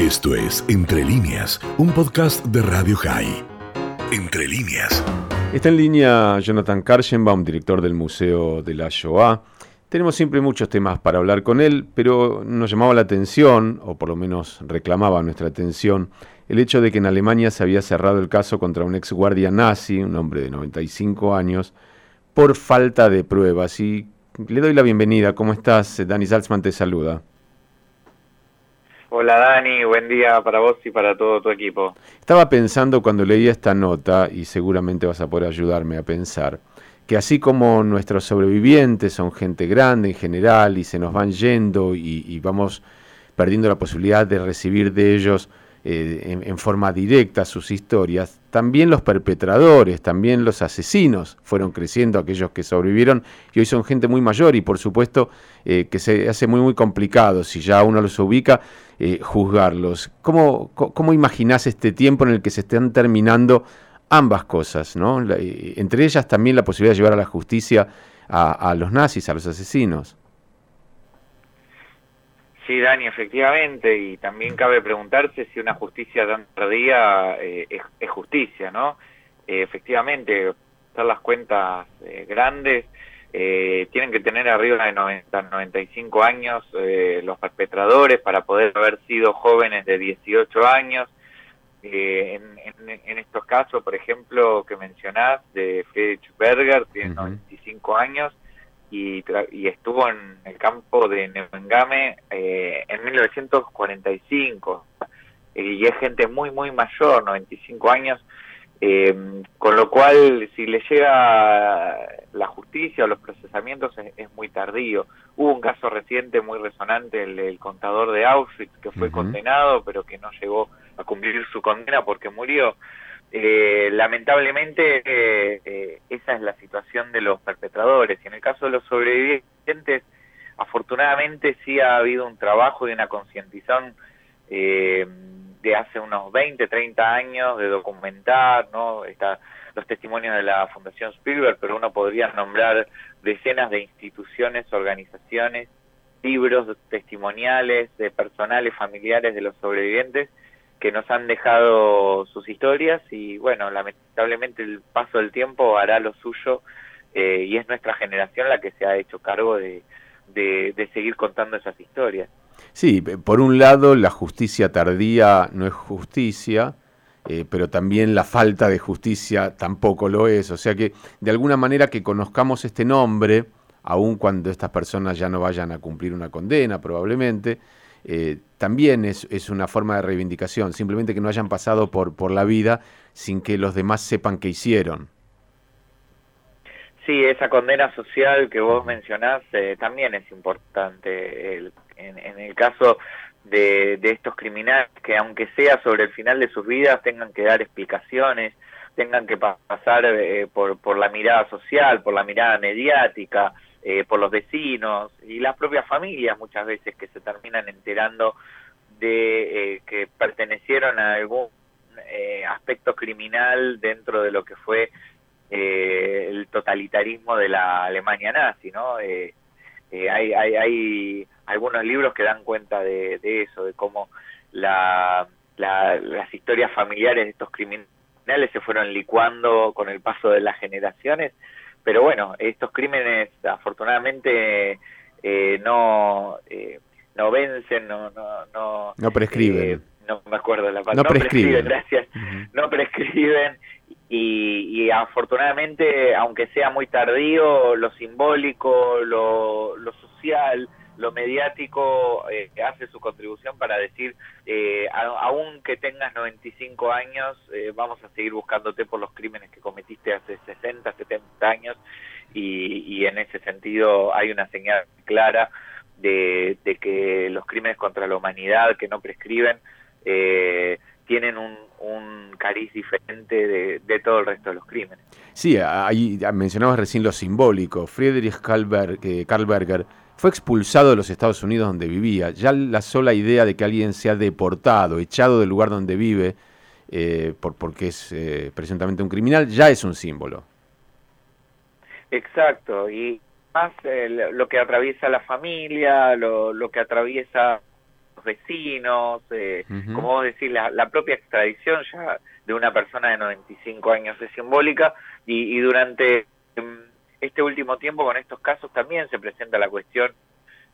Esto es Entre líneas, un podcast de Radio High. Entre líneas. Está en línea Jonathan Karchenbaum, director del Museo de la Shoah. Tenemos siempre muchos temas para hablar con él, pero nos llamaba la atención, o por lo menos reclamaba nuestra atención, el hecho de que en Alemania se había cerrado el caso contra un ex guardia nazi, un hombre de 95 años, por falta de pruebas. Y le doy la bienvenida. ¿Cómo estás? Dani Salzman te saluda. Hola Dani, buen día para vos y para todo tu equipo. Estaba pensando cuando leía esta nota, y seguramente vas a poder ayudarme a pensar, que así como nuestros sobrevivientes son gente grande en general y se nos van yendo y, vamos perdiendo la posibilidad de recibir de ellos eh, en, forma directa sus historias, también los perpetradores, también los asesinos fueron creciendo, aquellos que sobrevivieron y hoy son gente muy mayor y por supuesto eh, que se hace muy muy complicado si ya uno los ubica eh, juzgarlos. ¿Cómo, ¿Cómo imaginás este tiempo en el que se están terminando ambas cosas, ¿no? entre ellas también la posibilidad de llevar a la justicia a los nazis, a los asesinos? Sí, Dani, efectivamente, y también cabe preguntarse si una justicia tan tardía eh, es, justicia, ¿no? Eh, efectivamente, hacer las cuentas eh, grandes, tienen que tener arriba de 90, 95 años los perpetradores para poder haber sido jóvenes de 18 años. En, en, estos casos, por ejemplo, que mencionás, de Friedrich Berger, tiene 95 años, y, y estuvo en el campo de Neuengame eh, en 1945 y es gente muy muy mayor 95 años eh, con lo cual si le llega la justicia o los procesamientos es, muy tardío. Hubo un caso reciente muy resonante el, contador de Auschwitz que fue condenado pero que no llegó a cumplir su condena porque murió eh, lamentablemente eh, esa es la situación de los perpetradores y en el caso de los sobrevivientes afortunadamente sí ha habido un trabajo y una concientización eh, de hace unos 20, 30 años de documentar, ¿no? Está los testimonios de la Fundación Spielberg, pero uno podría nombrar decenas de instituciones, organizaciones, libros testimoniales de personales familiares de los sobrevivientes que nos han dejado sus historias y bueno, lamentablemente el paso del tiempo hará lo suyo eh, y es nuestra generación la que se ha hecho cargo de, de, seguir contando esas historias. Sí, por un lado la justicia tardía no es justicia, eh, pero también la falta de justicia tampoco lo es. O sea que de alguna manera que conozcamos este nombre, aun cuando estas personas ya no vayan a cumplir una condena probablemente, eh, también es, es, una forma de reivindicación, simplemente que no hayan pasado por, por la vida sin que los demás sepan qué hicieron. Sí, esa condena social que vos mencionás eh, también es importante. en, el caso de, de, estos criminales, que aunque sea sobre el final de sus vidas, tengan que dar explicaciones, tengan que pasar eh, por, por la mirada social, por la mirada mediática, eh, por los vecinos y las propias familias muchas veces que se terminan enterando de eh, que pertenecieron a algún eh, aspecto criminal dentro de lo que fue el totalitarismo de la Alemania nazi, ¿no? hay, hay, hay, algunos libros que dan cuenta de, eso, de cómo la, las historias familiares de estos criminales se fueron licuando con el paso de las generaciones pero bueno, estos crímenes afortunadamente eh, no eh, no vencen, no no no, no prescriben. Eh, no me acuerdo la palabra. No, prescriben. gracias. No prescriben y, y, afortunadamente, aunque sea muy tardío, lo simbólico, lo, lo social, lo mediático eh, hace su contribución para decir, eh, aún que tengas 95 años, eh, vamos a seguir buscándote por los crímenes que cometiste hace 60, 70 años, y, en ese sentido hay una señal clara de, que los crímenes contra la humanidad que no prescriben eh, tienen un, cariz diferente de, todo el resto de los crímenes. Sí, ahí mencionabas recién lo simbólico. Friedrich Karlberger fue expulsado de los Estados Unidos donde vivía. Ya la sola idea de que alguien sea deportado, echado del lugar donde vive, eh, por, porque es eh, presuntamente un criminal, ya es un símbolo. Exacto, y más eh, lo que atraviesa la familia, lo, lo que atraviesa vecinos, eh, como vos decís, la, la, propia extradición ya de una persona de 95 años es simbólica y, y durante em, este último tiempo con estos casos también se presenta la cuestión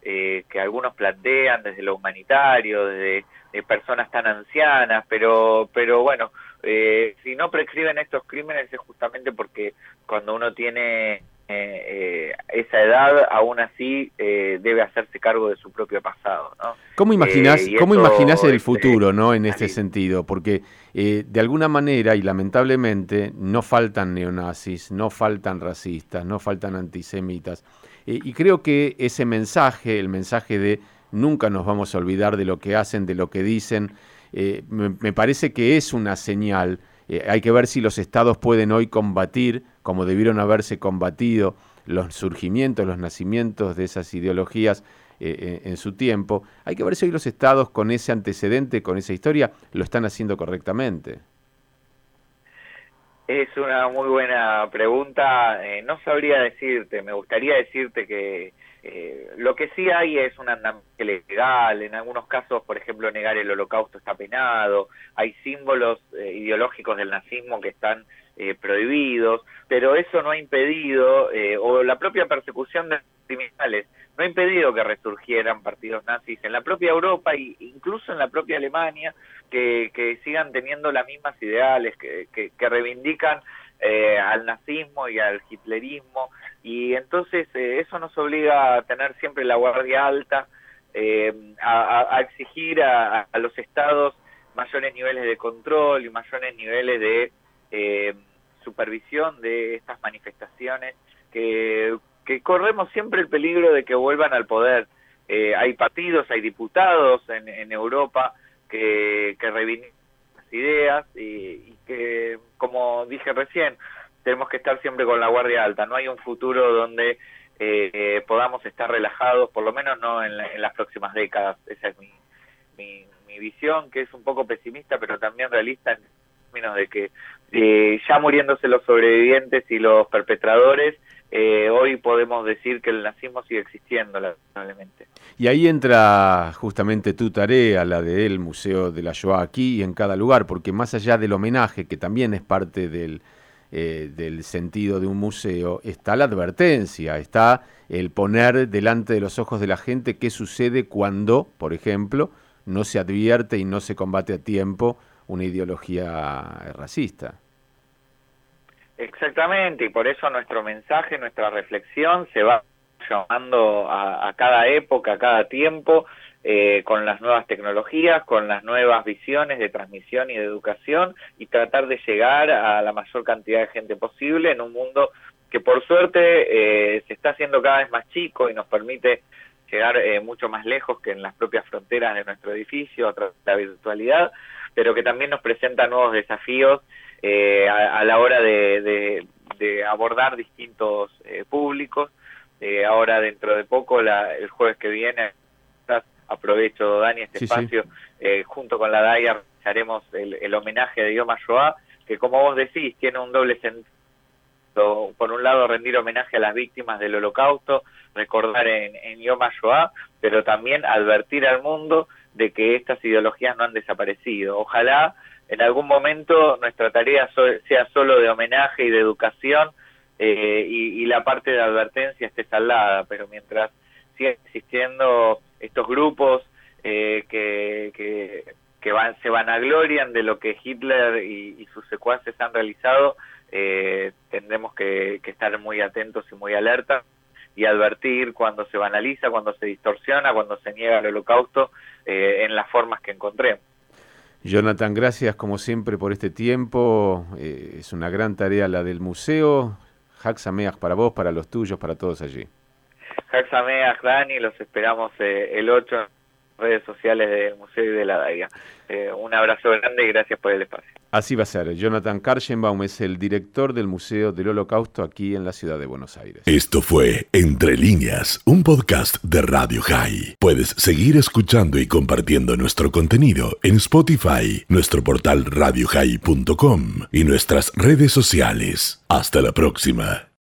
eh, que algunos plantean desde lo humanitario, desde personas tan ancianas, pero, pero bueno, eh, si no prescriben estos crímenes es justamente porque cuando uno tiene eh, esa edad, aún así debe hacerse cargo de su propio pasado. ¿no? ¿Cómo imaginas, ¿cómo imaginás el futuro ¿no? en este sentido? Porque de alguna manera, y lamentablemente, no faltan neonazis, no faltan racistas, no faltan antisemitas. Eh, y creo que ese mensaje, el mensaje de nunca nos vamos a olvidar de lo que hacen, de lo que dicen, eh, me, parece que es una señal. Eh, hay que ver si los estados pueden hoy combatir, como debieron haberse combatido, los surgimientos, los nacimientos de esas ideologías en su tiempo. Hay que ver si hoy los estados con ese antecedente, con esa historia, lo están haciendo correctamente. Es una muy buena pregunta. Eh, no sabría decirte, me gustaría decirte que eh, lo que sí hay es un andamiaje legal. En algunos casos, por ejemplo, negar el holocausto está penado. Hay símbolos eh, ideológicos del nazismo que están prohibidos, pero eso no ha impedido, o la propia persecución de criminales, no ha impedido que resurgieran partidos nazis en la propia Europa e incluso en la propia Alemania que, sigan teniendo las mismas ideales, que, reivindican eh, al nazismo y al hitlerismo, y entonces eh, eso nos obliga a tener siempre la guardia alta, eh, a, exigir a, los estados mayores niveles de control y mayores niveles de supervisión de estas manifestaciones que, que corremos siempre el peligro de que vuelvan al poder. hay partidos, hay diputados en, en Europa que, que reivindican ideas y, que, como dije recién, tenemos que estar siempre con la guardia alta. No hay un futuro donde eh, eh, podamos estar relajados, por lo menos no en, las próximas décadas. Esa es mi, mi, visión, que es un poco pesimista, pero también realista en términos de que eh, ya muriéndose los sobrevivientes y los perpetradores, eh, hoy podemos decir que el nazismo sigue existiendo, lamentablemente. Y ahí entra justamente tu tarea, la del Museo de la Shoah aquí y en cada lugar, porque más allá del homenaje, que también es parte del, eh, del sentido de un museo, está la advertencia, está el poner delante de los ojos de la gente qué sucede cuando, por ejemplo, no se advierte y no se combate a tiempo una ideología racista. Exactamente, y por eso nuestro mensaje, nuestra reflexión se va llamando a, cada época, a cada tiempo, eh, con las nuevas tecnologías, con las nuevas visiones de transmisión y de educación, y tratar de llegar a la mayor cantidad de gente posible en un mundo que por suerte eh, se está haciendo cada vez más chico y nos permite llegar eh, mucho más lejos que en las propias fronteras de nuestro edificio a través de la virtualidad, pero que también nos presenta nuevos desafíos eh, a, la hora de, abordar distintos eh, públicos. Eh, ahora dentro de poco, el jueves que viene, aprovecho Dani este espacio, junto con la DAIA haremos el, homenaje de Yom Shoah, que como vos decís, tiene un doble sentido. Por un lado, rendir homenaje a las víctimas del holocausto, recordar en, en Shoah, pero también advertir al mundo de que estas ideologías no han desaparecido. Ojalá en algún momento nuestra tarea sea solo de homenaje y de educación eh, y, la parte de advertencia esté saldada, pero mientras sigan existiendo estos grupos eh, que, que, van, se vanaglorian de lo que Hitler y, sus secuaces han realizado, eh, tendremos que, estar muy atentos y muy alertas y advertir cuando se banaliza, cuando se distorsiona, cuando se niega el holocausto en las formas que encontremos. Jonathan, gracias como siempre por este tiempo. Eh, es una gran tarea la del museo. Haxameas para vos, para los tuyos, para todos allí. Haxameas, Dani, los esperamos eh, el 8 en redes sociales del Museo y de la DAIA. Eh, un abrazo grande y gracias por el espacio. Así va a ser. Jonathan Karchenbaum es el director del Museo del Holocausto aquí en la ciudad de Buenos Aires. Esto fue Entre líneas, un podcast de Radio High. Puedes seguir escuchando y compartiendo nuestro contenido en Spotify, nuestro portal radiohigh.com y nuestras redes sociales. Hasta la próxima.